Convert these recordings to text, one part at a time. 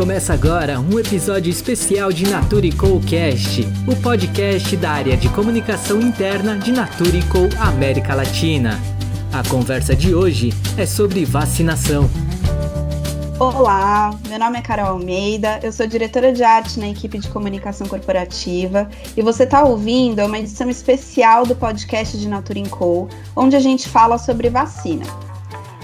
Começa agora um episódio especial de Nature Cast, o podcast da área de comunicação interna de Nature América Latina. A conversa de hoje é sobre vacinação. Olá, meu nome é Carol Almeida, eu sou diretora de arte na equipe de comunicação corporativa e você está ouvindo uma edição especial do podcast de Nature Co, onde a gente fala sobre vacina.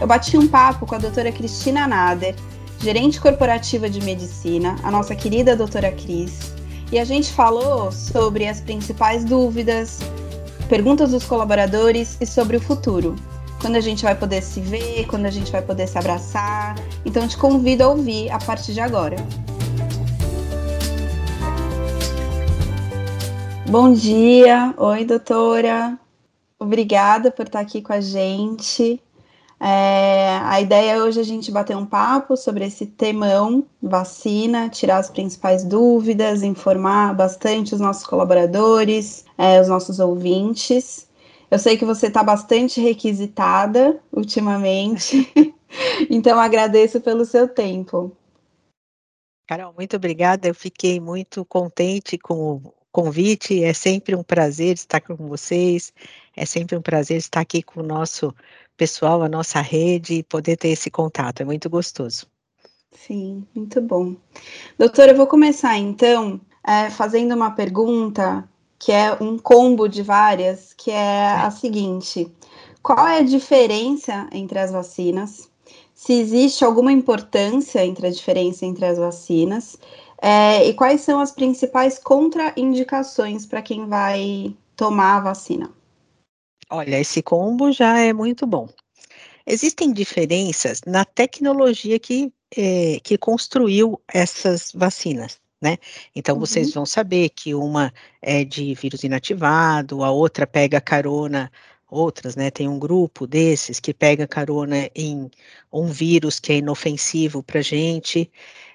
Eu bati um papo com a doutora Cristina Nader, gerente corporativa de medicina, a nossa querida doutora Cris, e a gente falou sobre as principais dúvidas, perguntas dos colaboradores e sobre o futuro. Quando a gente vai poder se ver, quando a gente vai poder se abraçar. Então te convido a ouvir a partir de agora. Bom dia, oi doutora. Obrigada por estar aqui com a gente. É, a ideia é hoje a gente bater um papo sobre esse temão, vacina, tirar as principais dúvidas, informar bastante os nossos colaboradores, é, os nossos ouvintes. Eu sei que você está bastante requisitada ultimamente, então agradeço pelo seu tempo. Carol, muito obrigada. Eu fiquei muito contente com o convite. É sempre um prazer estar com vocês. É sempre um prazer estar aqui com o nosso pessoal, a nossa rede e poder ter esse contato. É muito gostoso. Sim, muito bom. Doutora, eu vou começar então é, fazendo uma pergunta que é um combo de várias, que é a seguinte: qual é a diferença entre as vacinas? Se existe alguma importância entre a diferença entre as vacinas? É, e quais são as principais contraindicações para quem vai tomar a vacina? Olha, esse combo já é muito bom. Existem diferenças na tecnologia que, é, que construiu essas vacinas, né? Então, uhum. vocês vão saber que uma é de vírus inativado, a outra pega carona, outras, né? Tem um grupo desses que pega carona em um vírus que é inofensivo para gente,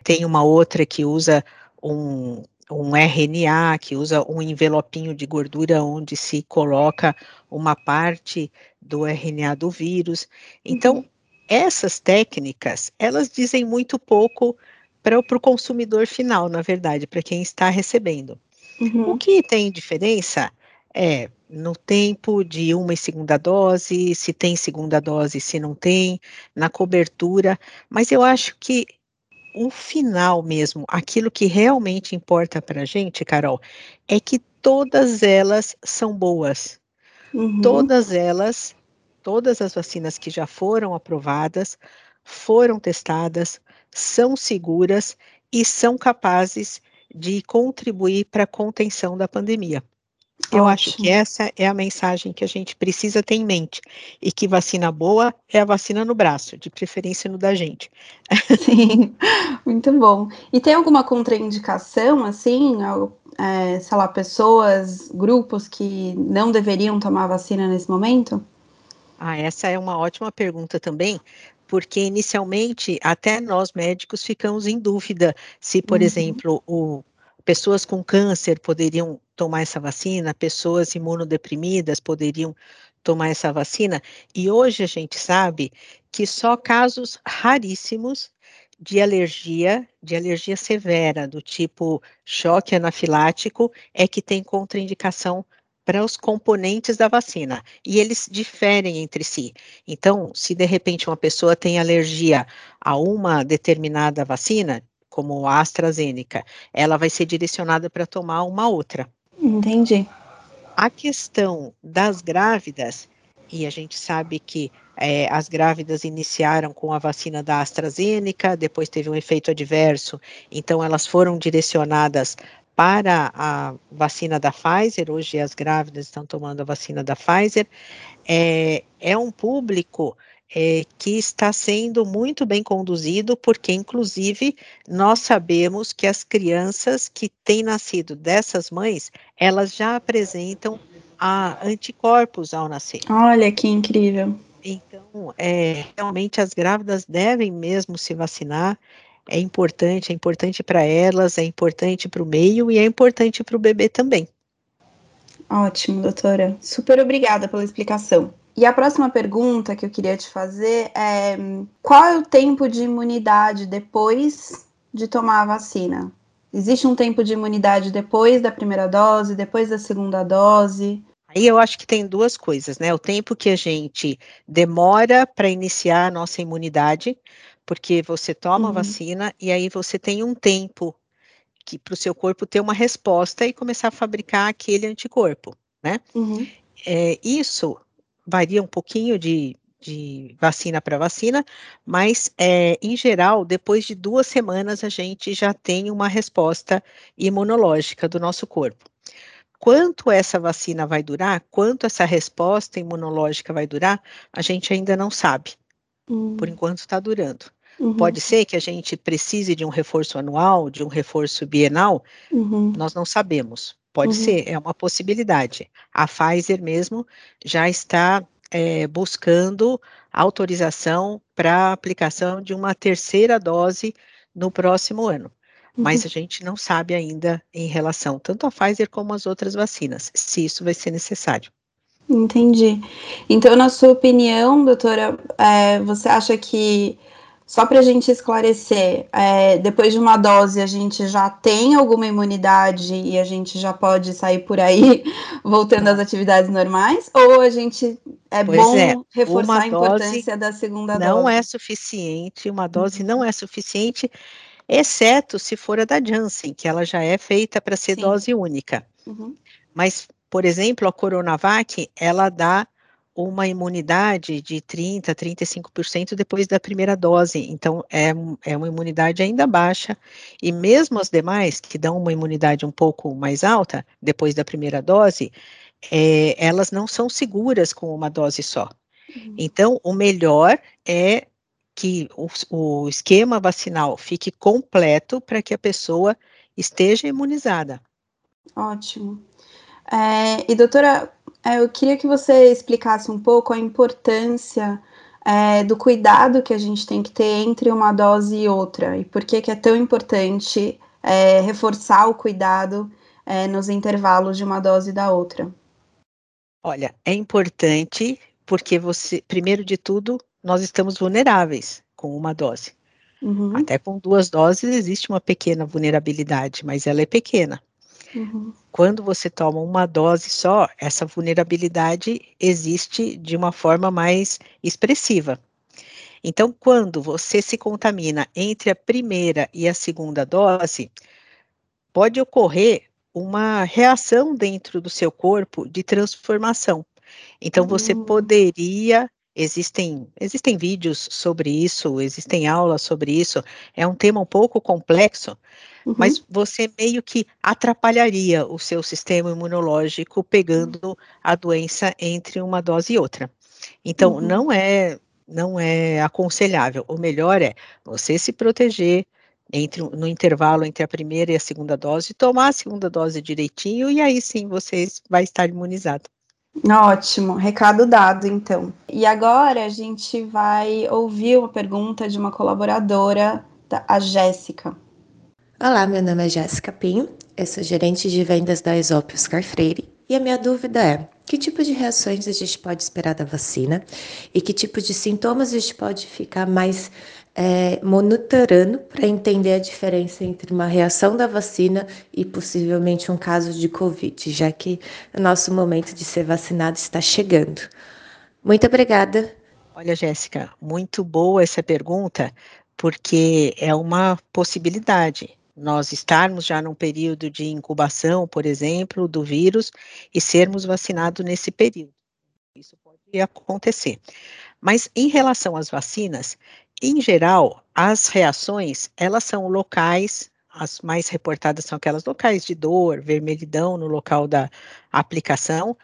tem uma outra que usa um, um RNA que usa um envelopinho de gordura onde se coloca uma parte do RNA do vírus. Então, uhum. essas técnicas, elas dizem muito pouco para o consumidor final, na verdade, para quem está recebendo. Uhum. O que tem diferença é no tempo de uma e segunda dose, se tem segunda dose, se não tem, na cobertura, mas eu acho que o final mesmo, aquilo que realmente importa para a gente, Carol, é que todas elas são boas. Uhum. Todas elas, todas as vacinas que já foram aprovadas, foram testadas, são seguras e são capazes de contribuir para a contenção da pandemia. Eu Ótimo. acho que essa é a mensagem que a gente precisa ter em mente. E que vacina boa é a vacina no braço, de preferência no da gente. Sim, muito bom. E tem alguma contraindicação, assim, é, sei lá, pessoas, grupos que não deveriam tomar vacina nesse momento? Ah, essa é uma ótima pergunta também, porque inicialmente até nós médicos ficamos em dúvida se, por uhum. exemplo, o pessoas com câncer poderiam tomar essa vacina, pessoas imunodeprimidas poderiam tomar essa vacina, e hoje a gente sabe que só casos raríssimos de alergia, de alergia severa, do tipo choque anafilático, é que tem contraindicação para os componentes da vacina. E eles diferem entre si. Então, se de repente uma pessoa tem alergia a uma determinada vacina, como a AstraZeneca, ela vai ser direcionada para tomar uma outra. Entendi. A questão das grávidas, e a gente sabe que é, as grávidas iniciaram com a vacina da AstraZeneca, depois teve um efeito adverso, então elas foram direcionadas para a vacina da Pfizer, hoje as grávidas estão tomando a vacina da Pfizer, é, é um público é, que está sendo muito bem conduzido, porque, inclusive, nós sabemos que as crianças que têm nascido dessas mães, elas já apresentam a anticorpos ao nascer. Olha que incrível. Então, é, realmente as grávidas devem mesmo se vacinar. É importante, é importante para elas, é importante para o meio e é importante para o bebê também. Ótimo, doutora. Super obrigada pela explicação. E a próxima pergunta que eu queria te fazer é: qual é o tempo de imunidade depois de tomar a vacina? Existe um tempo de imunidade depois da primeira dose, depois da segunda dose? Aí eu acho que tem duas coisas, né? O tempo que a gente demora para iniciar a nossa imunidade, porque você toma uhum. a vacina e aí você tem um tempo que para o seu corpo ter uma resposta e começar a fabricar aquele anticorpo, né? Uhum. É, isso varia um pouquinho de, de vacina para vacina, mas é, em geral, depois de duas semanas a gente já tem uma resposta imunológica do nosso corpo. Quanto essa vacina vai durar, quanto essa resposta imunológica vai durar, a gente ainda não sabe. Uhum. Por enquanto está durando. Uhum. Pode ser que a gente precise de um reforço anual, de um reforço bienal, uhum. nós não sabemos. Pode uhum. ser, é uma possibilidade. A Pfizer mesmo já está é, buscando autorização para aplicação de uma terceira dose no próximo ano. Mas uhum. a gente não sabe ainda em relação tanto à Pfizer como às outras vacinas, se isso vai ser necessário. Entendi. Então, na sua opinião, doutora, é, você acha que só para a gente esclarecer, é, depois de uma dose a gente já tem alguma imunidade e a gente já pode sair por aí voltando às atividades normais? Ou a gente é pois bom é, reforçar a importância da segunda não dose? Não é suficiente, uma dose uhum. não é suficiente, exceto se for a da Janssen, que ela já é feita para ser Sim. dose única. Uhum. Mas, por exemplo, a Coronavac, ela dá uma imunidade de 30%, 35% depois da primeira dose. Então, é, é uma imunidade ainda baixa. E mesmo as demais, que dão uma imunidade um pouco mais alta, depois da primeira dose, é, elas não são seguras com uma dose só. Uhum. Então, o melhor é que o, o esquema vacinal fique completo para que a pessoa esteja imunizada. Ótimo. É, e doutora, é, eu queria que você explicasse um pouco a importância é, do cuidado que a gente tem que ter entre uma dose e outra, e por que, que é tão importante é, reforçar o cuidado é, nos intervalos de uma dose e da outra. Olha, é importante porque você, primeiro de tudo, nós estamos vulneráveis com uma dose. Uhum. Até com duas doses existe uma pequena vulnerabilidade, mas ela é pequena. Uhum. Quando você toma uma dose só, essa vulnerabilidade existe de uma forma mais expressiva. Então, quando você se contamina entre a primeira e a segunda dose, pode ocorrer uma reação dentro do seu corpo de transformação. Então, você uhum. poderia Existem, existem vídeos sobre isso, existem aulas sobre isso. É um tema um pouco complexo, uhum. mas você meio que atrapalharia o seu sistema imunológico pegando a doença entre uma dose e outra. Então, uhum. não é não é aconselhável. O melhor é você se proteger entre no intervalo entre a primeira e a segunda dose, tomar a segunda dose direitinho e aí sim você vai estar imunizado. Ótimo, recado dado, então. E agora a gente vai ouvir uma pergunta de uma colaboradora, a Jéssica. Olá, meu nome é Jéssica Pinho, eu sou gerente de vendas da Exop Oscar Freire e a minha dúvida é: que tipo de reações a gente pode esperar da vacina e que tipo de sintomas a gente pode ficar mais é, monitorando para entender a diferença entre uma reação da vacina e possivelmente um caso de Covid, já que o nosso momento de ser vacinado está chegando. Muito obrigada. Olha, Jéssica, muito boa essa pergunta, porque é uma possibilidade nós estarmos já num período de incubação, por exemplo, do vírus e sermos vacinados nesse período. Isso pode acontecer. Mas em relação às vacinas, em geral, as reações, elas são locais, as mais reportadas são aquelas locais de dor, vermelhidão no local da aplicação,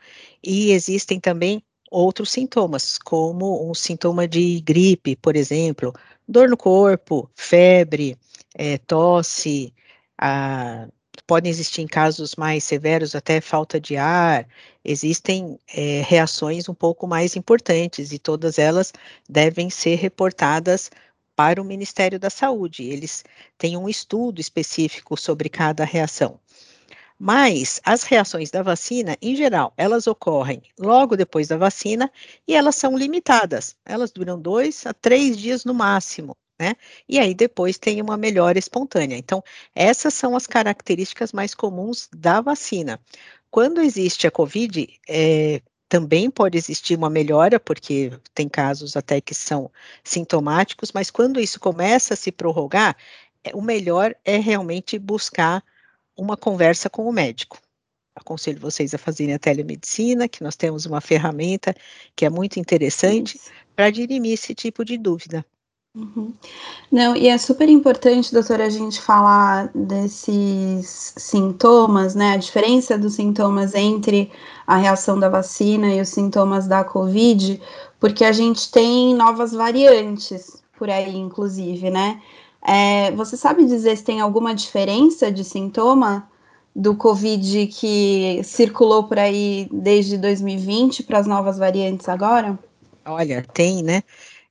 e existem também outros sintomas, como um sintoma de gripe, por exemplo, dor no corpo, febre, é, tosse, a, podem existir em casos mais severos até falta de ar, existem é, reações um pouco mais importantes e todas elas devem ser reportadas para o Ministério da Saúde. Eles têm um estudo específico sobre cada reação. Mas as reações da vacina, em geral, elas ocorrem logo depois da vacina e elas são limitadas. Elas duram dois a três dias no máximo. Né? E aí depois tem uma melhora espontânea. Então, essas são as características mais comuns da vacina. Quando existe a COVID, é, também pode existir uma melhora, porque tem casos até que são sintomáticos, mas quando isso começa a se prorrogar, é, o melhor é realmente buscar uma conversa com o médico. Aconselho vocês a fazerem a telemedicina, que nós temos uma ferramenta que é muito interessante para dirimir esse tipo de dúvida. Uhum. Não, e é super importante, doutora, a gente falar desses sintomas, né? A diferença dos sintomas entre a reação da vacina e os sintomas da Covid, porque a gente tem novas variantes por aí, inclusive, né? É, você sabe dizer se tem alguma diferença de sintoma do Covid que circulou por aí desde 2020 para as novas variantes agora? Olha, tem, né?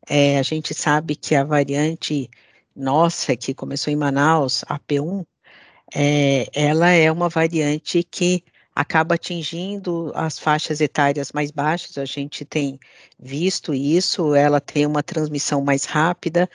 É, a gente sabe que a variante nossa, que começou em Manaus, a P1, é, ela é uma variante que acaba atingindo as faixas etárias mais baixas, a gente tem visto isso, ela tem uma transmissão mais rápida.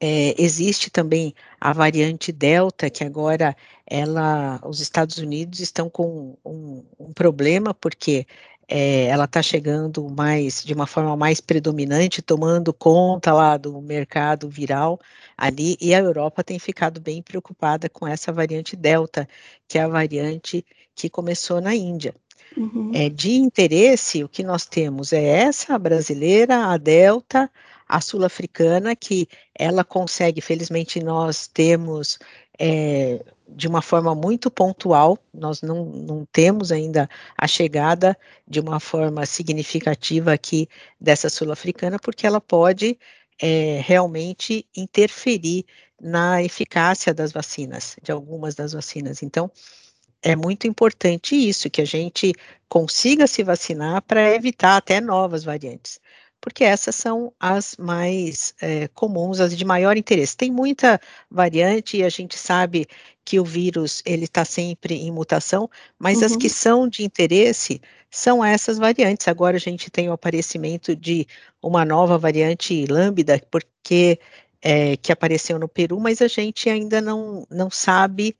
É, existe também a variante Delta, que agora ela, os Estados Unidos estão com um, um problema, porque é, ela está chegando mais de uma forma mais predominante, tomando conta lá do mercado viral ali, e a Europa tem ficado bem preocupada com essa variante Delta, que é a variante que começou na Índia. Uhum. É, de interesse, o que nós temos é essa brasileira, a Delta, a sul-africana, que ela consegue, felizmente nós temos é, de uma forma muito pontual, nós não, não temos ainda a chegada de uma forma significativa aqui dessa sul-africana, porque ela pode é, realmente interferir na eficácia das vacinas, de algumas das vacinas. Então, é muito importante isso, que a gente consiga se vacinar para evitar até novas variantes porque essas são as mais é, comuns, as de maior interesse. Tem muita variante e a gente sabe que o vírus ele está sempre em mutação, mas uhum. as que uhum. são de interesse são essas variantes. Agora a gente tem o aparecimento de uma nova variante lambda, porque é, que apareceu no Peru, mas a gente ainda não, não sabe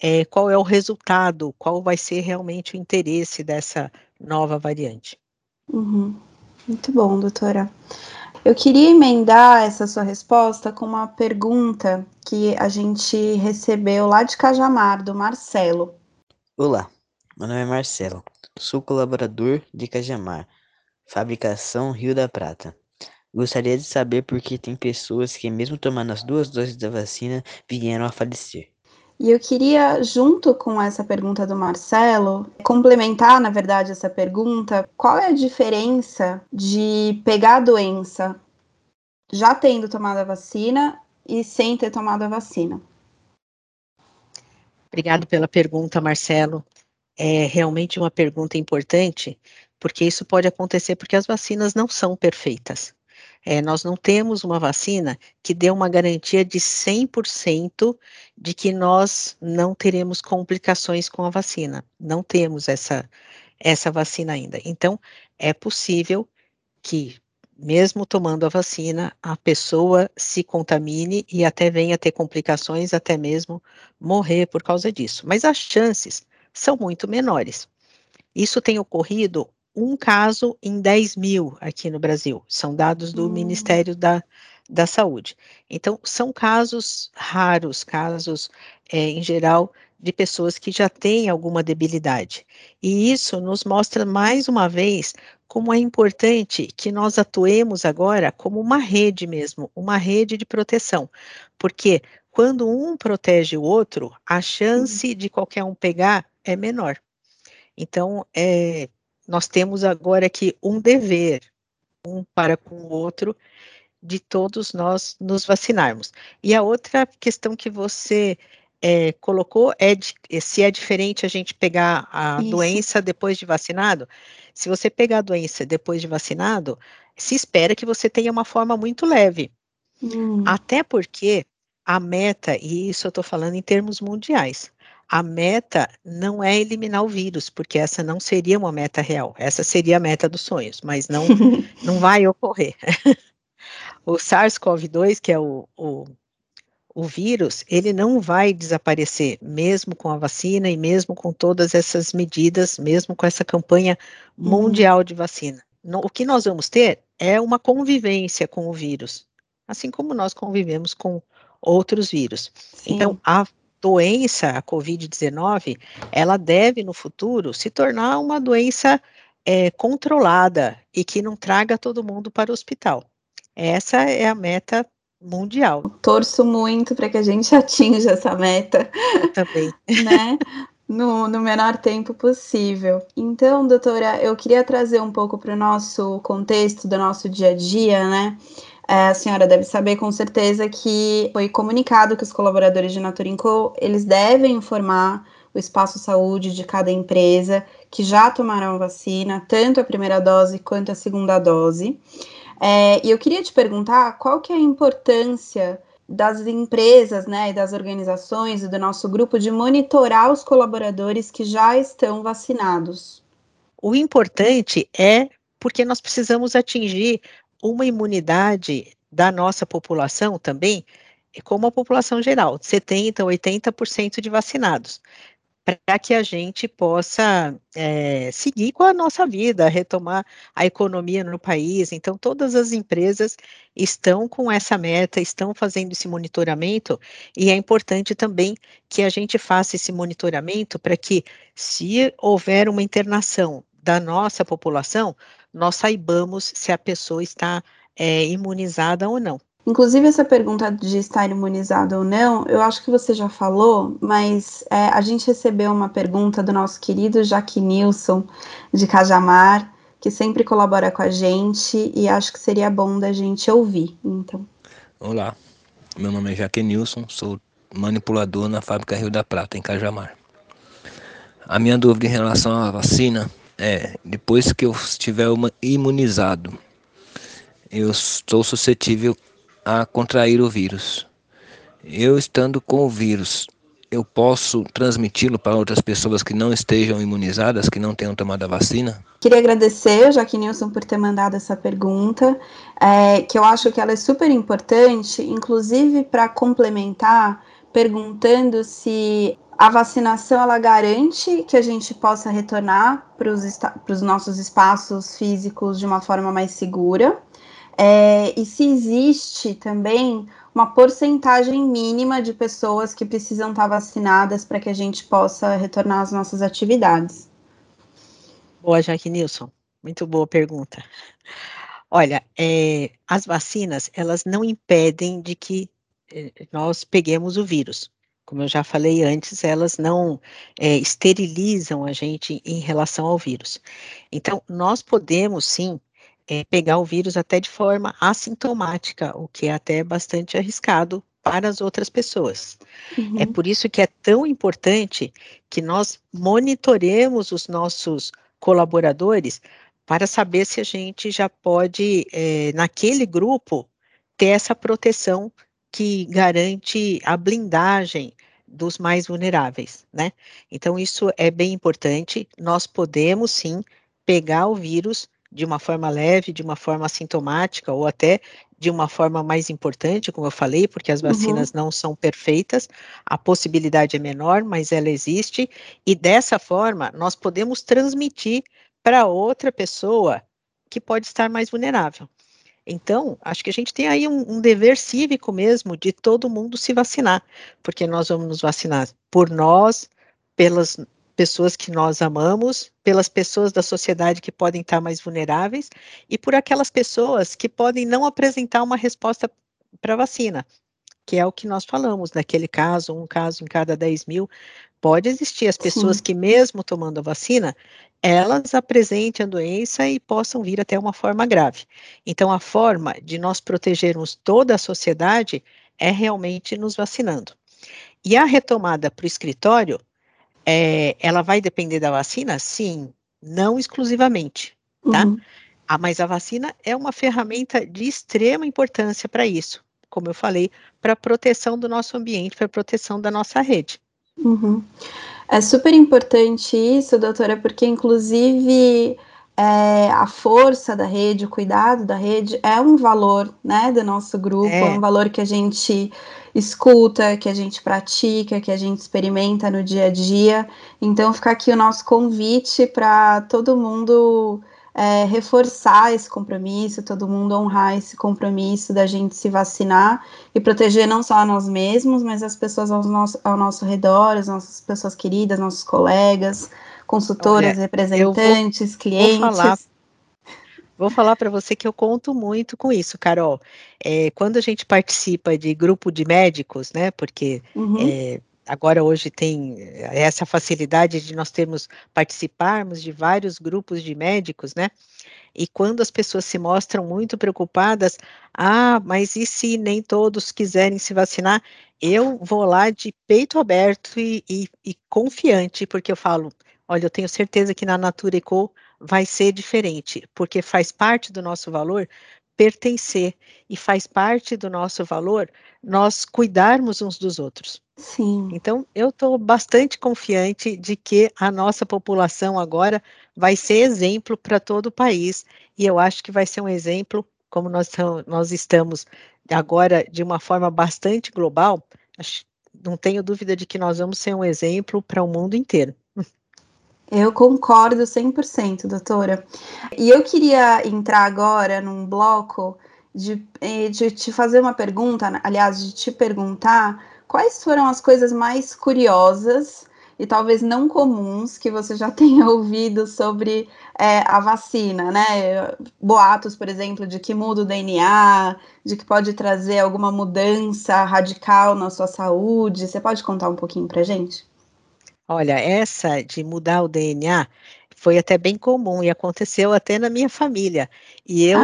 é, qual é o resultado, qual vai ser realmente o interesse dessa nova variante. Uhum. Muito bom, doutora. Eu queria emendar essa sua resposta com uma pergunta que a gente recebeu lá de Cajamar, do Marcelo. Olá, meu nome é Marcelo, sou colaborador de Cajamar, fabricação Rio da Prata. Gostaria de saber por que tem pessoas que, mesmo tomando as duas doses da vacina, vieram a falecer. E eu queria, junto com essa pergunta do Marcelo, complementar, na verdade, essa pergunta: qual é a diferença de pegar a doença já tendo tomado a vacina e sem ter tomado a vacina? Obrigado pela pergunta, Marcelo. É realmente uma pergunta importante, porque isso pode acontecer porque as vacinas não são perfeitas. É, nós não temos uma vacina que dê uma garantia de 100% de que nós não teremos complicações com a vacina. Não temos essa, essa vacina ainda. Então, é possível que, mesmo tomando a vacina, a pessoa se contamine e até venha ter complicações, até mesmo morrer por causa disso. Mas as chances são muito menores. Isso tem ocorrido um caso em 10 mil aqui no Brasil. São dados do hum. Ministério da, da Saúde. Então, são casos raros, casos, é, em geral, de pessoas que já têm alguma debilidade. E isso nos mostra mais uma vez como é importante que nós atuemos agora como uma rede mesmo, uma rede de proteção. Porque quando um protege o outro, a chance de qualquer um pegar é menor. Então, é, nós temos agora aqui um dever, um para com o outro, de todos nós nos vacinarmos. E a outra questão que você é, colocou é de, se é diferente a gente pegar a Isso. doença depois de vacinado. Se você pegar a doença depois de vacinado, se espera que você tenha uma forma muito leve. Hum. Até porque a meta, e isso eu estou falando em termos mundiais, a meta não é eliminar o vírus, porque essa não seria uma meta real. Essa seria a meta dos sonhos, mas não, não vai ocorrer. o SARS-CoV-2, que é o, o, o vírus, ele não vai desaparecer, mesmo com a vacina e mesmo com todas essas medidas, mesmo com essa campanha uhum. mundial uhum. de vacina. o que nós vamos ter é uma convivência com o vírus, assim como nós convivemos com outros vírus. Sim. Então, a doença, a Covid-19, ela deve no futuro se tornar uma doença é, controlada e que não traga todo mundo para o hospital. Essa é a meta mundial. Torço muito para que a gente atinja essa meta. Eu também. né? No, no, menor tempo possível. Então, doutora, eu queria trazer um pouco para o nosso contexto do nosso dia a dia, né? É, a senhora deve saber com certeza que foi comunicado que os colaboradores de Naturinco, eles devem informar o espaço saúde de cada empresa que já tomaram a vacina, tanto a primeira dose quanto a segunda dose. É, e eu queria te perguntar qual que é a importância das empresas, né, e das organizações e do nosso grupo de monitorar os colaboradores que já estão vacinados. O importante é porque nós precisamos atingir uma imunidade da nossa população também, como a população geral, 70%, 80% de vacinados para que a gente possa é, seguir com a nossa vida, retomar a economia no país. Então, todas as empresas estão com essa meta, estão fazendo esse monitoramento, e é importante também que a gente faça esse monitoramento para que, se houver uma internação da nossa população, nós saibamos se a pessoa está é, imunizada ou não. Inclusive, essa pergunta de estar imunizado ou não, eu acho que você já falou, mas é, a gente recebeu uma pergunta do nosso querido Jaque Nilson, de Cajamar, que sempre colabora com a gente e acho que seria bom da gente ouvir. Então. Olá, meu nome é Jaque Nilson, sou manipulador na fábrica Rio da Prata, em Cajamar. A minha dúvida em relação à vacina é: depois que eu estiver imunizado, eu estou suscetível a contrair o vírus. Eu estando com o vírus, eu posso transmiti-lo para outras pessoas que não estejam imunizadas, que não tenham tomado a vacina? Queria agradecer, Jaque Nilson, por ter mandado essa pergunta, é, que eu acho que ela é super importante, inclusive para complementar, perguntando se a vacinação ela garante que a gente possa retornar para os nossos espaços físicos de uma forma mais segura. É, e se existe também uma porcentagem mínima de pessoas que precisam estar vacinadas para que a gente possa retornar às nossas atividades. Boa, Jaque Nilson. Muito boa pergunta. Olha, é, as vacinas, elas não impedem de que é, nós peguemos o vírus. Como eu já falei antes, elas não é, esterilizam a gente em relação ao vírus. Então, nós podemos sim é, pegar o vírus até de forma assintomática, o que é até bastante arriscado para as outras pessoas. É uhum. É por isso que é tão importante que nós monitoremos os nossos colaboradores para saber se a gente já pode, é, naquele grupo, ter essa proteção que garante a blindagem dos mais vulneráveis, né? Então, isso é bem importante. Nós podemos sim pegar o vírus de uma forma leve, de uma forma assintomática ou até de uma forma mais importante, como eu falei, porque as uhum. vacinas uhum. não são perfeitas, a possibilidade é menor, mas ela existe, e dessa forma nós podemos transmitir para outra pessoa que pode estar mais vulnerável. Então, acho que a gente tem aí um, um, dever cívico mesmo de todo mundo se vacinar, porque nós vamos nos vacinar por nós, pelas pessoas que nós amamos, pelas pessoas da sociedade que podem estar mais vulneráveis e por aquelas pessoas que podem não apresentar uma resposta para a vacina, que é o que nós falamos, naquele caso, um caso em cada 10 mil, pode existir as pessoas Sim. que mesmo tomando a vacina, elas apresentem a doença e possam vir até uma forma grave. Então, a forma de nós protegermos toda a sociedade é realmente nos vacinando. E a retomada para o escritório é, ela vai depender da vacina? Sim, não exclusivamente, tá? Uhum. Ah, mas a vacina é uma ferramenta de extrema importância para isso, como eu falei, para proteção do nosso ambiente, para proteção da nossa rede. Uhum. É super importante isso, doutora, porque inclusive é, a força da rede, o cuidado da rede é um valor, né, do nosso grupo, é. é um valor que a gente escuta, que a gente pratica, que a gente experimenta no dia a dia. Então, fica aqui o nosso convite para todo mundo é, reforçar esse compromisso, todo mundo honrar esse compromisso da gente se vacinar e proteger não só a nós mesmos, mas as pessoas ao nosso, ao nosso redor, as nossas pessoas queridas, nossos colegas, consultoras, Olha, representantes, vou, clientes. Vou falar, vou falar para você que eu conto muito com isso, Carol. É, quando a gente participa de grupo de médicos, né? Porque uhum. é, agora hoje tem essa facilidade de nós termos participarmos de vários grupos de médicos, né? E quando as pessoas se mostram muito preocupadas, ah, mas e se nem todos quiserem se vacinar? Eu vou lá de peito aberto e, e, e confiante, porque eu falo, olha, eu tenho certeza que na Natura Eco vai ser diferente, porque faz parte do nosso valor pertencer e faz parte do nosso valor nós cuidarmos uns dos outros. Sim. Então, eu estou bastante confiante de que a nossa população agora vai ser exemplo para todo o país, e eu acho que vai ser um exemplo, como nós, nós estamos agora de uma forma bastante global, não tenho dúvida de que nós vamos ser um exemplo para o mundo inteiro. Eu concordo 100%, doutora. E eu queria entrar agora num bloco de, eh, de te fazer uma pergunta, aliás, de te perguntar quais foram as coisas mais curiosas e talvez não comuns que você já tenha ouvido sobre é, a vacina, né? Boatos, por exemplo, de que muda o DNA, de que pode trazer alguma mudança radical na sua saúde. Você pode contar um pouquinho para gente? Olha, essa de mudar o DNA foi até bem comum e aconteceu até na minha família. E eu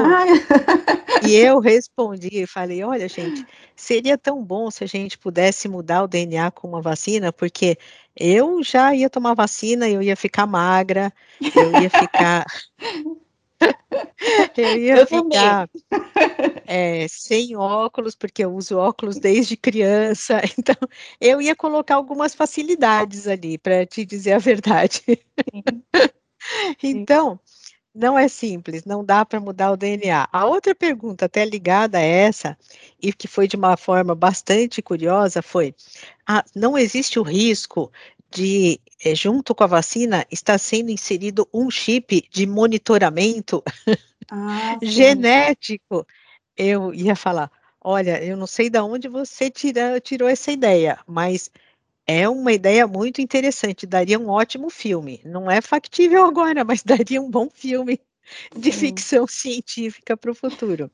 e eu respondi e falei: "Olha, gente, seria tão bom se a gente pudesse mudar o DNA com uma vacina, porque eu já ia tomar vacina, eu ia ficar magra, eu ia ficar eu ia eu ficar é, sem óculos, porque eu uso óculos desde criança, então eu ia colocar algumas facilidades ali, para te dizer a verdade. então, não é simples, não dá para mudar o DNA. A outra pergunta, até ligada a essa, e que foi de uma forma bastante curiosa, foi: ah, não existe o risco de, eh, junto com a vacina, está sendo inserido um chip de monitoramento ah, genético. Eu ia falar, olha, eu não sei de onde você tira, tirou essa ideia, mas é uma ideia muito interessante, daria um ótimo filme. Não é factível agora, mas daria um bom filme de Sim. ficção científica para o futuro.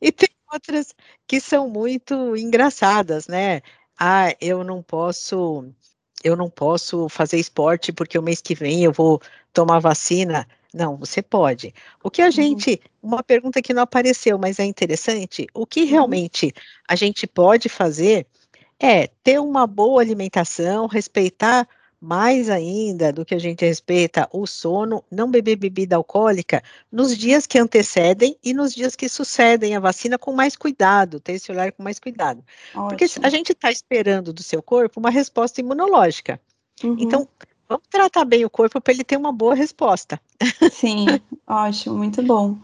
E tem outras que são muito engraçadas, né? Ah, eu não posso eu não posso fazer esporte porque o mês que vem eu vou tomar vacina. Não, você pode. O que a uhum. gente, uma pergunta que não apareceu, mas é interessante, o que uhum. realmente a gente pode fazer é ter uma boa alimentação, respeitar mais ainda do que a gente respeita o sono, não beber bebida alcoólica nos dias que antecedem e nos dias que sucedem a vacina com mais cuidado, ter esse olhar com mais cuidado. Ótimo. Porque a gente está esperando do seu corpo uma resposta imunológica. Uhum. Então, vamos tratar bem o corpo para ele ter uma boa resposta. Sim, ótimo, muito bom.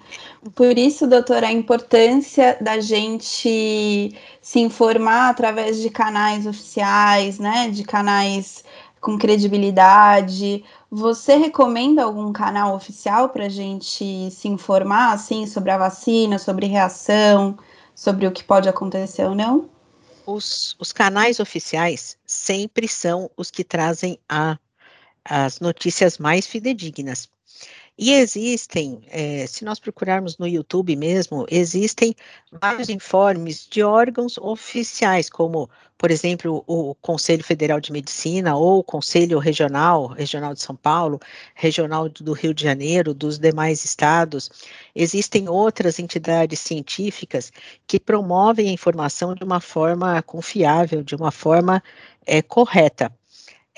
Por isso, doutora, a importância da gente se informar através de canais oficiais, né? De canais com credibilidade. Você recomenda algum canal oficial para a gente se informar assim sobre a vacina, sobre reação, sobre o que pode acontecer ou não? Os, os canais oficiais sempre são os que trazem a, as notícias mais fidedignas. E existem, é, se nós procurarmos no YouTube mesmo, existem vários informes de órgãos oficiais, como, por exemplo, o Conselho Federal de Medicina ou o Conselho Regional, Regional de São Paulo, Regional do Rio de Janeiro, dos demais estados. Existem outras entidades científicas que promovem a informação de uma forma confiável, de uma forma é, correta.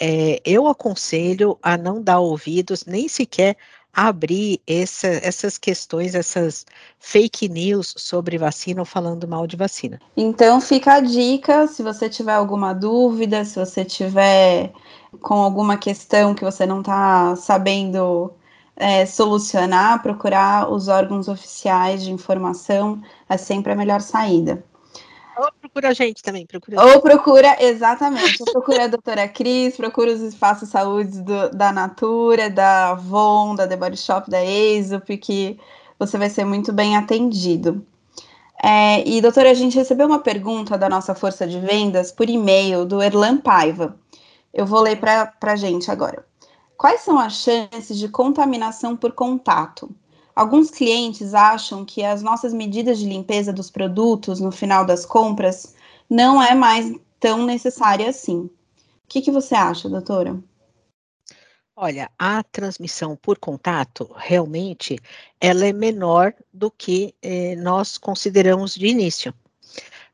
É, eu aconselho a não dar ouvidos nem sequer abrir essa, essas questões, essas fake news sobre vacina ou falando mal de vacina. Então fica a dica, se você tiver alguma dúvida, se você tiver com alguma questão que você não está sabendo é, solucionar, procurar os órgãos oficiais de informação é sempre a melhor saída. Ou procura a gente também, procura. Ou procura, exatamente. Procura a doutora Cris, procura os espaços saúde do, da Natura, da Avon, da The Body Shop, da Exop, que você vai ser muito bem atendido. É, e, doutora, a gente recebeu uma pergunta da nossa força de vendas por e-mail do Erlan Paiva. Eu vou ler para a gente agora. Quais são as chances de contaminação por contato? Alguns clientes acham que as nossas medidas de limpeza dos produtos no final das compras não é mais tão necessária assim. O que, que você acha, doutora? Olha, a transmissão por contato, realmente, ela é menor do que eh, nós consideramos de início.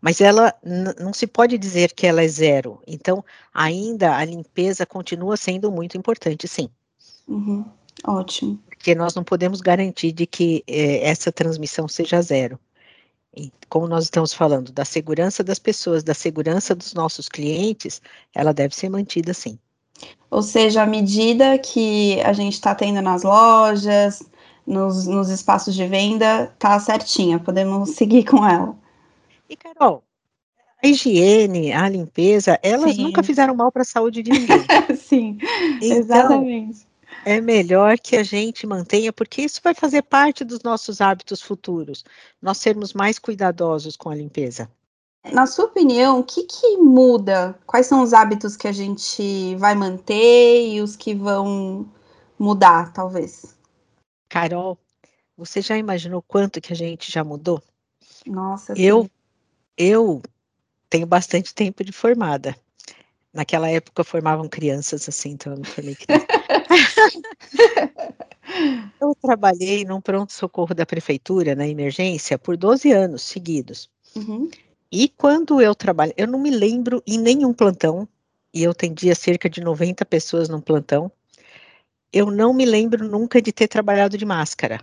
Mas ela não se pode dizer que ela é zero. Então, ainda a limpeza continua sendo muito importante, sim. Uhum, ótimo porque nós não podemos garantir de que eh, essa transmissão seja zero. E, como nós estamos falando da segurança das pessoas, da segurança dos nossos clientes, ela deve ser mantida sim. Ou seja, a medida que a gente está tendo nas lojas, nos, nos espaços de venda, está certinha, podemos seguir com ela. E, Carol, a higiene, a limpeza, elas Sim. nunca fizeram mal para a saúde de ninguém. Sim, então, exatamente é melhor que a gente mantenha, porque isso vai fazer parte dos nossos hábitos futuros, nós sermos mais cuidadosos com a limpeza. Na sua opinião, o que, que muda? Quais são os hábitos que a gente vai manter e os que vão mudar, talvez? Carol, você já imaginou quanto que a gente já mudou? Nossa, eu, sim. eu tenho bastante tempo de formada. Naquela época formavam crianças assim, então eu não formei criança. eu trabalhei num pronto-socorro da prefeitura, na emergência, por 12 anos seguidos. Uhum. E quando eu trabalho, eu não me lembro em nenhum plantão, e eu atendia cerca de 90 pessoas num plantão, eu não me lembro nunca de ter trabalhado de máscara.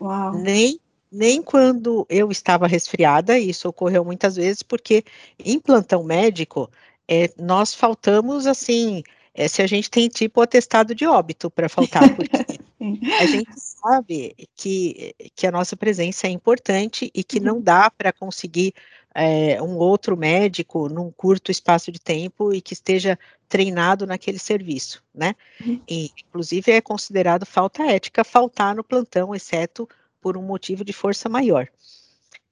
Uau. Nem nem quando eu estava resfriada, isso ocorreu muitas vezes, porque em plantão médico é, nós faltamos assim, é, se a gente tem tipo atestado de óbito para faltar, porque a gente sabe que, que a nossa presença é importante e que não uhum. dá para conseguir é, um outro médico num curto espaço de tempo e que esteja treinado naquele serviço, né? Uhum. E, inclusive, é considerado falta ética faltar no plantão, exceto por um motivo de força maior.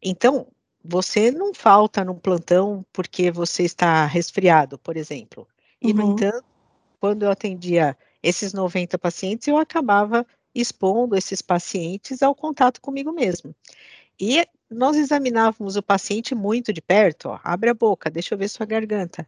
Então, você não falta no plantão porque você está resfriado, por exemplo. E, uhum. no entanto, quando eu atendia esses 90 pacientes, eu acabava expondo esses pacientes ao contato comigo mesmo. E nós examinávamos o paciente muito de perto, ó, abre a boca, deixa eu ver sua garganta,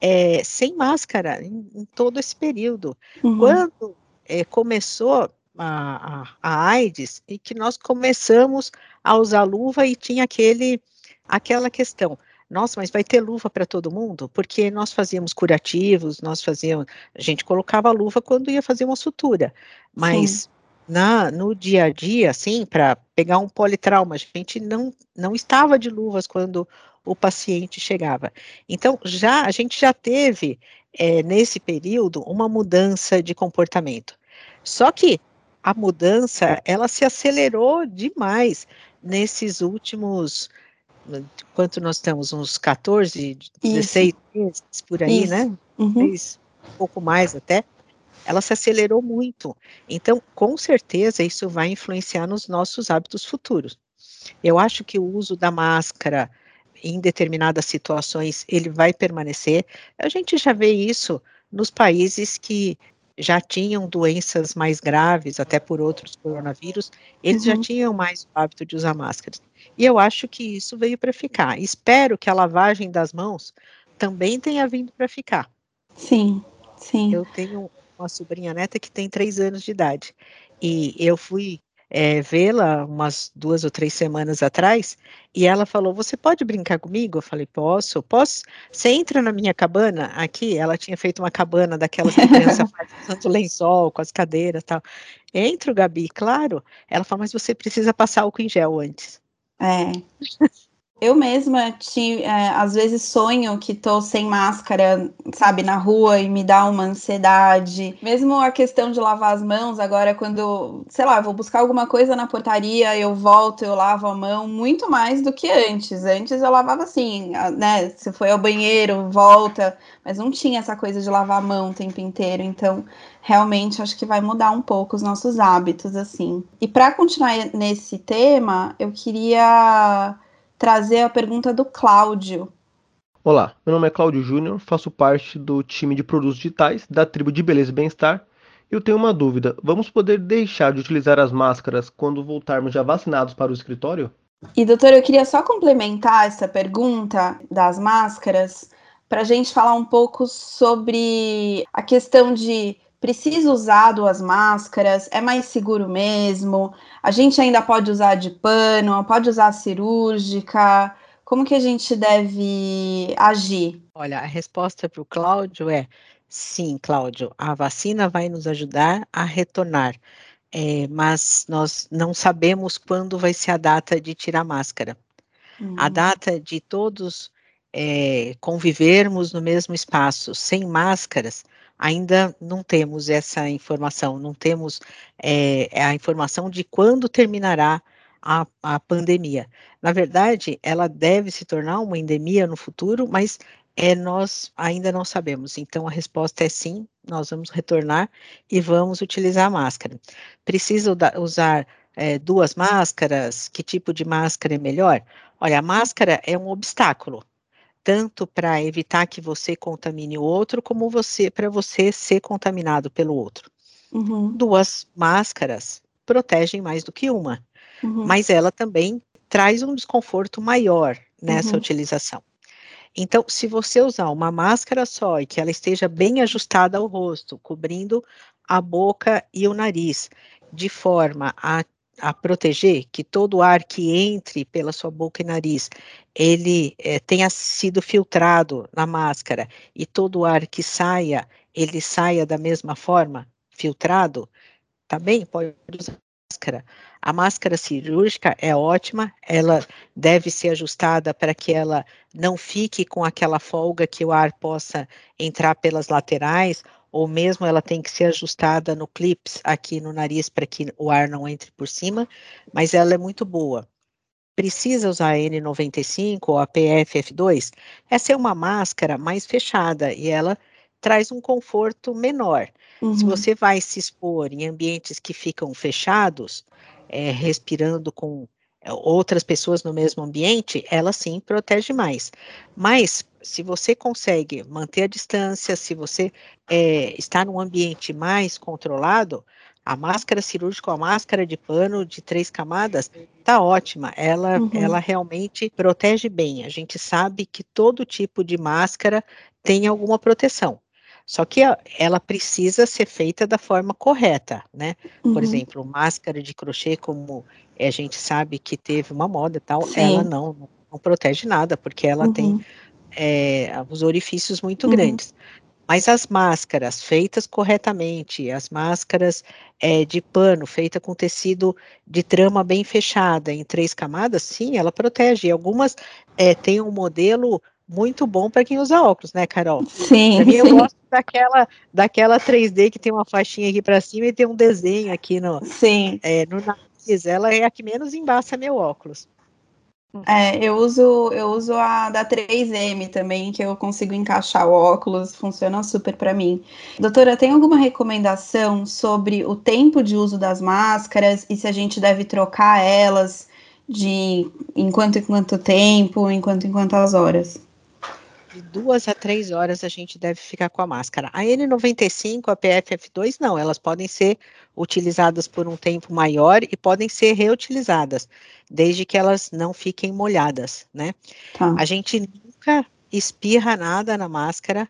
é, sem máscara em, em, todo esse período. Uhum. Quando é, começou a, a, AIDS e que nós começamos a usar luva e tinha aquele, aquela questão. Nossa, mas vai ter luva para todo mundo? Porque nós fazíamos curativos, nós fazíamos, a gente colocava a luva quando ia fazer uma sutura, mas na, no dia a dia, assim, para pegar um politrauma, a gente não, não estava de luvas quando o paciente chegava. Então, já a gente já teve é, nesse período uma mudança de comportamento. Só que a mudança ela se acelerou demais nesses últimos quanto nós temos uns 14, 16 meses por aí, Isso. né? Uhum. Um pouco mais até. Ela se acelerou muito. Então, com certeza, isso vai influenciar nos nossos hábitos futuros. Eu acho que o uso da máscara em determinadas situações ele vai permanecer. A gente já vê isso nos países que já tinham doenças mais graves, até por outros coronavírus, eles uhum. já tinham mais o hábito de usar máscaras. E eu acho que isso veio para ficar. Espero que a lavagem das mãos também tenha vindo para ficar. Sim, sim. Eu tenho uma sobrinha neta que tem três anos de idade. E eu fui é, vê-la umas duas ou três semanas atrás, e ela falou: Você pode brincar comigo? Eu falei: Posso, posso. Você entra na minha cabana aqui. Ela tinha feito uma cabana daquelas que a criança faz usando lençol, com as cadeiras e tal. Entro, Gabi, claro. Ela falou: Mas você precisa passar álcool em gel antes. É. Eu mesma, te, é, às vezes, sonho que tô sem máscara, sabe, na rua e me dá uma ansiedade. Mesmo a questão de lavar as mãos, agora, quando, sei lá, vou buscar alguma coisa na portaria, eu volto, eu lavo a mão, muito mais do que antes. Antes eu lavava assim, né? Se foi ao banheiro, volta, mas não tinha essa coisa de lavar a mão o tempo inteiro. Então, realmente, acho que vai mudar um pouco os nossos hábitos, assim. E para continuar nesse tema, eu queria trazer a pergunta do Cláudio. Olá, meu nome é Cláudio Júnior, faço parte do time de produtos digitais da tribo de Beleza e Bem-Estar. Eu tenho uma dúvida: vamos poder deixar de utilizar as máscaras quando voltarmos já vacinados para o escritório? E, doutor, eu queria só complementar essa pergunta das máscaras para a gente falar um pouco sobre a questão de precisa usar duas máscaras, é mais seguro mesmo, a gente ainda pode usar de pano, pode usar cirúrgica, como que a gente deve agir? Olha, a resposta para o Cláudio é sim, Cláudio, a vacina vai nos ajudar a retornar, é, mas nós não sabemos quando vai ser a data de tirar máscara. Hum. A data de todos é, convivermos no mesmo espaço sem máscaras ainda não temos essa informação, não temos é, a informação de quando terminará a, a pandemia. Na verdade, ela deve se tornar uma endemia no futuro, mas é, nós ainda não sabemos. Então, a resposta é sim, nós vamos retornar e vamos utilizar a máscara. Precisa usar é, duas máscaras? Que tipo de máscara é melhor? Olha, a máscara é um obstáculo tanto para evitar que você contamine o outro, como você para você ser contaminado pelo outro. Uhum. Duas máscaras protegem mais do que uma, uhum. mas ela também traz um desconforto maior nessa uhum. utilização. Então, se você usar uma máscara só e que ela esteja bem ajustada ao rosto, cobrindo a boca e o nariz, de forma a a proteger que todo ar que entre pela sua boca e nariz, ele é, tenha sido filtrado na máscara e todo ar que saia, ele saia da mesma forma, filtrado, tá bem? Pode usar máscara. A máscara cirúrgica é ótima, ela deve ser ajustada para que ela não fique com aquela folga que o ar possa entrar pelas laterais ou mesmo ela tem que ser ajustada no clips aqui no nariz para que o ar não entre por cima, mas ela é muito boa. Precisa usar a N95 ou a PFF2? Essa é uma máscara mais fechada e ela traz um conforto menor. Uhum. Se você vai se expor em ambientes que ficam fechados, é, respirando com outras pessoas no mesmo ambiente, ela sim protege mais. Mas se você consegue manter a distância, se você é, está num ambiente mais controlado, a máscara cirúrgica, a máscara de pano de três camadas, tá ótima. Ela, uhum. ela realmente protege bem. A gente sabe que todo tipo de máscara tem alguma proteção. Só que ela precisa ser feita da forma correta, né? Uhum. Por exemplo, máscara de crochê, como a gente sabe que teve uma moda e tal, Sim. ela não, não protege nada, porque ela uhum. tem é, os orifícios muito uhum. grandes. Mas as máscaras feitas corretamente, as máscaras é, de pano feita com tecido de trama bem fechada, em três camadas, sim, ela protege. E algumas é, têm um modelo muito bom para quem usa óculos, né, Carol? Sim. Mim, eu gosto daquela, daquela 3D que tem uma faixinha aqui para cima e tem um desenho aqui no, sim. É, no nariz. Ela é a que menos embaça meu óculos. É, eu uso, eu uso a da 3M também, que eu consigo encaixar o óculos, funciona super para mim. Doutora, tem alguma recomendação sobre o tempo de uso das máscaras e se a gente deve trocar elas de enquanto em quanto tempo, enquanto em quantas horas? De duas a três horas a gente deve ficar com a máscara. A N95, a PFF2, não, elas podem ser utilizadas por um tempo maior e podem ser reutilizadas, desde que elas não fiquem molhadas, né? Tá. A gente nunca espirra nada na máscara.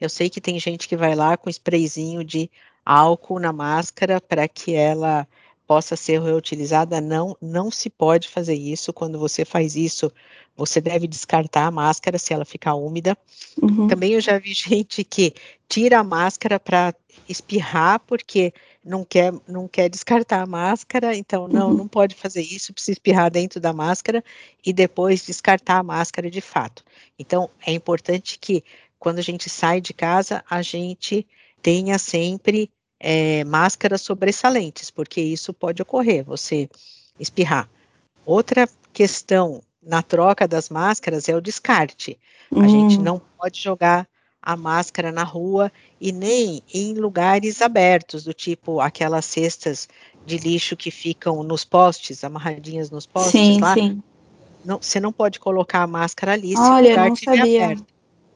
Eu sei que tem gente que vai lá com sprayzinho de álcool na máscara para que ela possa ser reutilizada, não, não se pode fazer isso. Quando você faz isso, você deve descartar a máscara se ela ficar úmida. Uhum. Também eu já vi gente que tira a máscara para espirrar, porque não quer, não quer descartar a máscara, então não, uhum. não pode fazer isso, precisa espirrar dentro da máscara e depois descartar a máscara de fato. Então, é importante que quando a gente sai de casa, a gente tenha sempre é, máscaras sobressalentes, porque isso pode ocorrer, você espirrar. Outra questão na troca das máscaras é o descarte. A gente hum. não pode jogar a máscara na rua e nem em lugares abertos, do tipo aquelas cestas de lixo que ficam nos postes, amarradinhas nos postes sim, lá. Sim. Não, você não pode colocar a máscara ali se Olha, o lugar estiver aberto.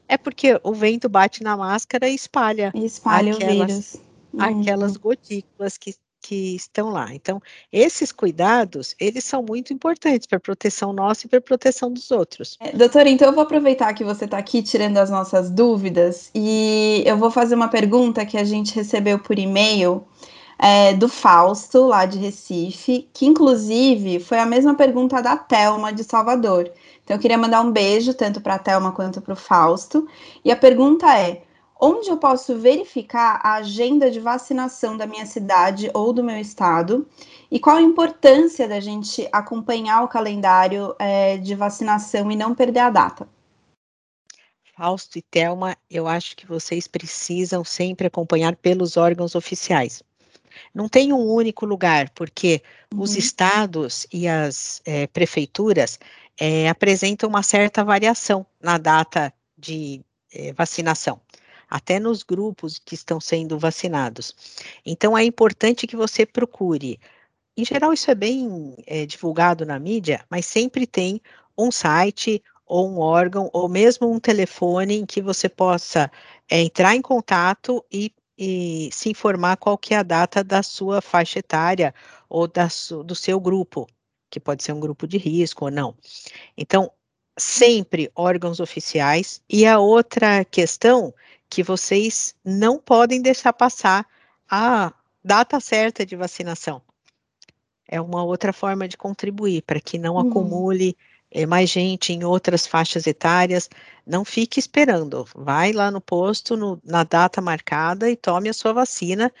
É porque o vento bate na máscara e espalha, e espalha o vírus. Aquelas gotículas que que estão lá. Então, esses cuidados, eles são muito importantes para proteção nossa e para proteção dos outros. É, doutora, então eu vou aproveitar que você está aqui tirando as nossas dúvidas e eu vou fazer uma pergunta que a gente recebeu por e-mail é, do Fausto, lá de Recife, que inclusive foi a mesma pergunta da Telma de Salvador. Então eu queria mandar um beijo tanto para a Telma quanto para o Fausto. E a pergunta é: onde eu posso verificar a agenda de vacinação da minha cidade ou do meu estado e qual a importância da gente acompanhar o calendário é, de vacinação e não perder a data. Fausto e Thelma, eu acho que vocês precisam sempre acompanhar pelos órgãos oficiais. Não tem um único lugar, porque uhum. os estados e as é, prefeituras é, apresentam uma certa variação na data de vacinação até nos grupos que estão sendo vacinados. Então, é importante que você procure. Em geral, isso é bem é, divulgado na mídia, mas sempre tem um site ou um órgão, ou mesmo um telefone em que você possa é, entrar em contato e, e, se informar qual que é a data da sua faixa etária ou da su, do seu grupo, que pode ser um grupo de risco ou não. Então, sempre órgãos oficiais. E a outra questão que vocês não podem deixar passar a data certa de vacinação. É uma outra forma de contribuir para que não uhum. acumule é, mais gente em outras faixas etárias. Não fique esperando. Vai lá no posto no, na data marcada e tome a sua vacina.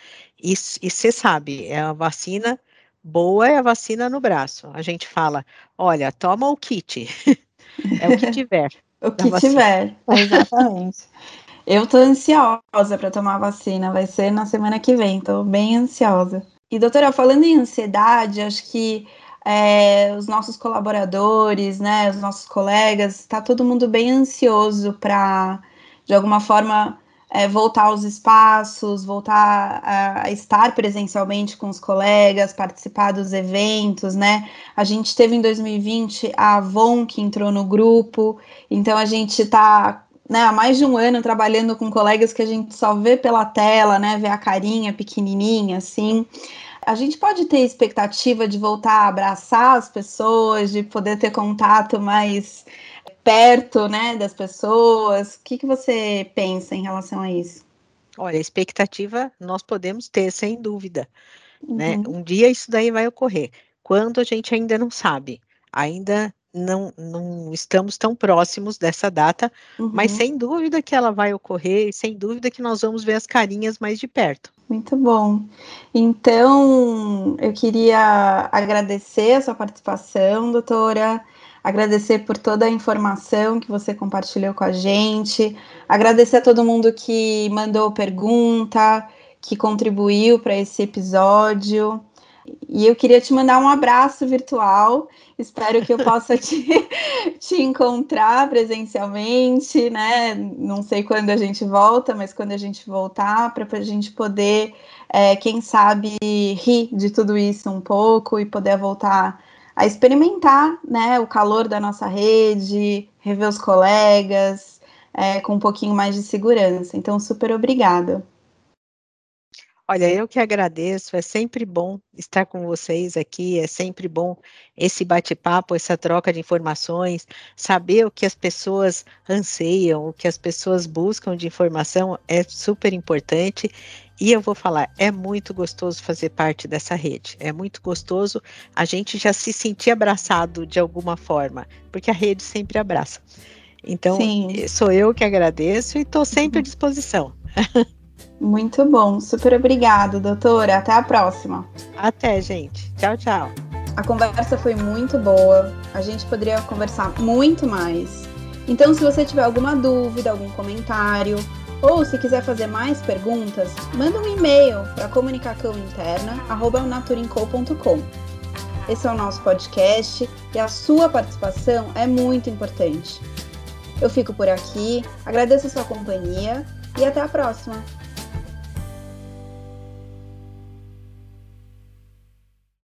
E você sabe, é a vacina boa é a vacina no braço. A gente fala, olha, toma o kit. é o que tiver. o que vacina. tiver, exatamente. Eu tô ansiosa para tomar a vacina, vai ser na semana que vem, tô bem ansiosa. E, doutora, falando em ansiedade, acho que é, os nossos colaboradores, né, os nossos colegas, está todo mundo bem ansioso para, de alguma forma, é, voltar aos espaços, voltar a, a, estar presencialmente com os colegas, participar dos eventos, né? A gente teve em 2020 a Avon que entrou no grupo, então a gente está né, há mais de um ano trabalhando com colegas que a gente só vê pela tela, né, vê a carinha pequenininha, assim. A gente pode ter expectativa de voltar a abraçar as pessoas, de poder ter contato mais perto, né, das pessoas. O que, que você pensa em relação a isso? Olha, expectativa nós podemos ter, sem dúvida. Né? Uhum. Né? Um dia isso daí vai ocorrer. Quando a gente ainda não sabe, ainda não, não estamos tão próximos dessa data, uhum. mas sem dúvida que ela vai ocorrer e sem dúvida que nós vamos ver as carinhas mais de perto. Muito bom. Então, eu queria agradecer a sua participação, doutora, agradecer por toda a informação que você compartilhou com a gente, agradecer a todo mundo que mandou pergunta, que contribuiu para esse episódio. E eu queria te mandar um abraço virtual. Espero que eu possa te, te encontrar presencialmente, né? Não sei quando a gente volta, mas quando a gente voltar, para a gente poder, é, quem sabe, rir de tudo isso um pouco e poder voltar a experimentar né, o calor da nossa rede, rever os colegas, é, com um pouquinho mais de segurança. Então, super obrigada. Olha, eu que agradeço, é sempre bom estar com vocês aqui, é sempre bom esse bate-papo, essa troca de informações, saber o que as pessoas anseiam, o que as pessoas buscam de informação é super importante. E eu vou falar, é muito gostoso fazer parte dessa rede, é muito gostoso a gente já se sentir abraçado de alguma forma, porque a rede sempre abraça. Então, Sim. sou eu que agradeço e estou sempre à uhum. disposição. Muito bom, super obrigado, doutora. Até a próxima. Até, gente. Tchau, tchau. A conversa foi muito boa. A gente poderia conversar muito mais. Então, se você tiver alguma dúvida, algum comentário, ou se quiser fazer mais perguntas, manda um e-mail para comunicaçãointerna@naturincol.com. Esse é o nosso podcast e a sua participação é muito importante. Eu fico por aqui, agradeço a sua companhia e até a próxima.